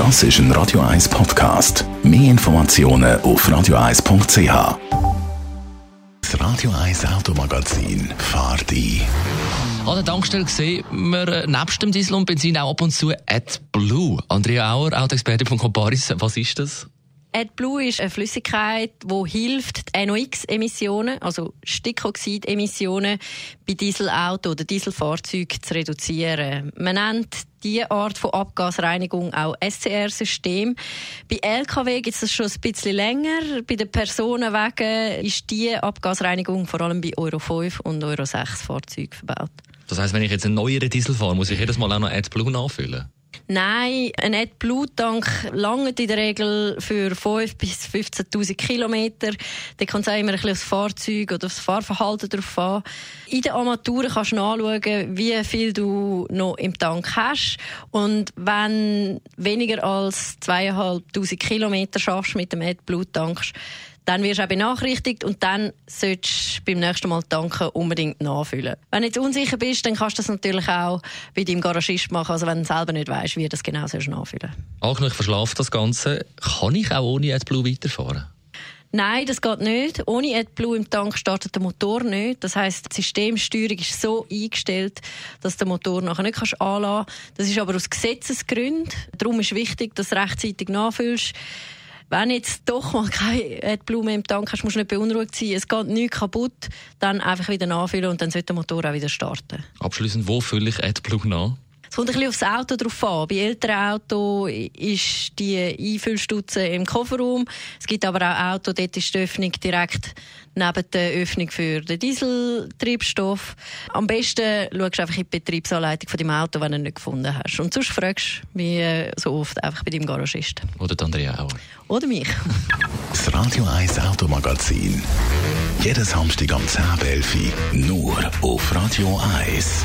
Das ist ein Radio 1 Podcast. Mehr Informationen auf radio1.ch. Das Radio 1 Automagazin fahrt ein. An der Tankstelle sehen wir äh, nebst dem Diesel und Benzin auch ab und zu AdBlue. Andrea Auer, Autoexperte von Comparis, was ist das? AdBlue ist eine Flüssigkeit, die hilft, die NOx-Emissionen, also Stickoxid-Emissionen bei Dieselauto oder Dieselfahrzeugen zu reduzieren. Man nennt diese Art von Abgasreinigung auch SCR-System. Bei LKW gibt es das schon ein bisschen länger. Bei den Personenwagen ist diese Abgasreinigung vor allem bei Euro 5 und Euro 6 Fahrzeugen verbaut. Das heißt, wenn ich jetzt einen neueren Diesel fahre, muss ich jedes Mal auch noch AdBlue nachfüllen? Nein, ein AdBlue-Tank langt in der Regel für 5.000 bis 15.000 Kilometer. Da kommt es auch immer ein bisschen aufs Fahrzeug oder aufs Fahrverhalten drauf an. In den Armaturen kannst du nachschauen, wie viel du noch im Tank hast. Und wenn weniger als 2'500 Kilometer schaffst mit dem AdBlue-Tank, dann wirst du auch benachrichtigt und dann solltest du beim nächsten Mal tanken unbedingt nachfüllen. Wenn du jetzt unsicher bist, dann kannst du das natürlich auch bei deinem Garagist machen, also wenn du selber nicht weißt, wie du das genau sollst nachfüllen Angenommen, ich verschlafe das Ganze, kann ich auch ohne AdBlue weiterfahren? Nein, das geht nicht. Ohne AdBlue im Tank startet der Motor nicht. Das heißt, die Systemsteuerung ist so eingestellt, dass der Motor nachher nicht kannst anlassen. Das ist aber aus Gesetzesgründen. Darum ist wichtig, dass du rechtzeitig nachfüllst. Wenn jetzt doch mal keine AdBlue im Tank hast, musst du nicht beunruhigt sein. Es geht nichts kaputt. Dann einfach wieder nachfüllen und dann sollte der Motor auch wieder starten. Abschließend, wo fülle ich AdBlue nach? Es kommt ein bisschen aufs Auto drauf an. Bei älteren Autos ist die Einfüllstutze im Kofferraum. Es gibt aber auch Autos, dort ist die Öffnung direkt neben der Öffnung für den Dieseltriebstoff. Am besten schaust du einfach in die Betriebsanleitung von deinem Auto, wenn du ihn nicht gefunden hast. Und sonst fragst du, wie äh, so oft, einfach bei deinem Garagisten. Oder Andrea auch. Oder mich. Das Radio 1 Automagazin. Jeden Samstag am 10.11 Uhr. Nur auf Radio 1.